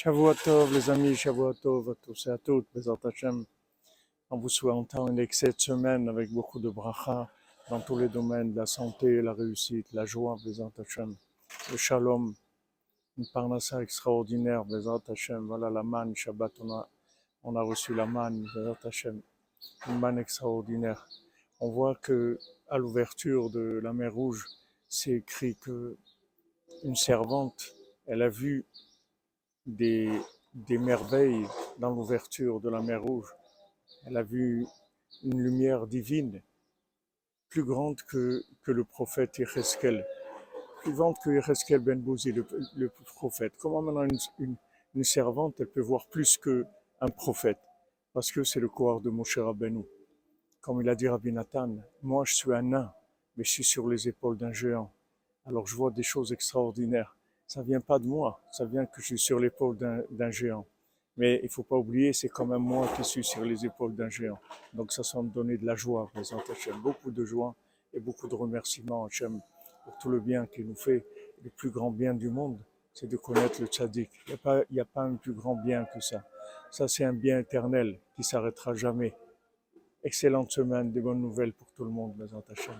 Shavua Tov, les amis, Shavua Tov à tous et à toutes, Bezat Hashem, en vous souhaitant une excellente semaine avec beaucoup de bracha dans tous les domaines, la santé, la réussite, la joie, Bezat Hashem, le shalom, une parnassa extraordinaire, Bezat Hashem, voilà la manne, Shabbat, on a, on a reçu la manne, Bezat Hashem, une manne extraordinaire. On voit que à l'ouverture de la mer Rouge, c'est écrit que une servante, elle a vu des, des merveilles dans l'ouverture de la mer Rouge. Elle a vu une lumière divine plus grande que, que le prophète Yecheskel, plus grande que Yecheskel Ben Bouzi, le, le prophète. Comment maintenant une, une, une servante, elle peut voir plus qu'un prophète? Parce que c'est le corps de Moshe Rabbeinu. Comme il a dit Rabbi Nathan, moi je suis un nain, mais je suis sur les épaules d'un géant. Alors je vois des choses extraordinaires. Ça vient pas de moi, ça vient que je suis sur l'épaule d'un géant. Mais il faut pas oublier, c'est quand même moi qui suis sur les épaules d'un géant. Donc ça, ça me de la joie, présent Hachem. Beaucoup de joie et beaucoup de remerciements, Hachem, pour tout le bien qu'il nous fait. Le plus grand bien du monde, c'est de connaître le tzaddik. Il n'y a, pas- a pas un plus grand bien que ça. Ça, c'est un bien éternel qui s'arrêtera jamais. Excellente semaine, des bonnes nouvelles pour tout le monde, présent Hachem.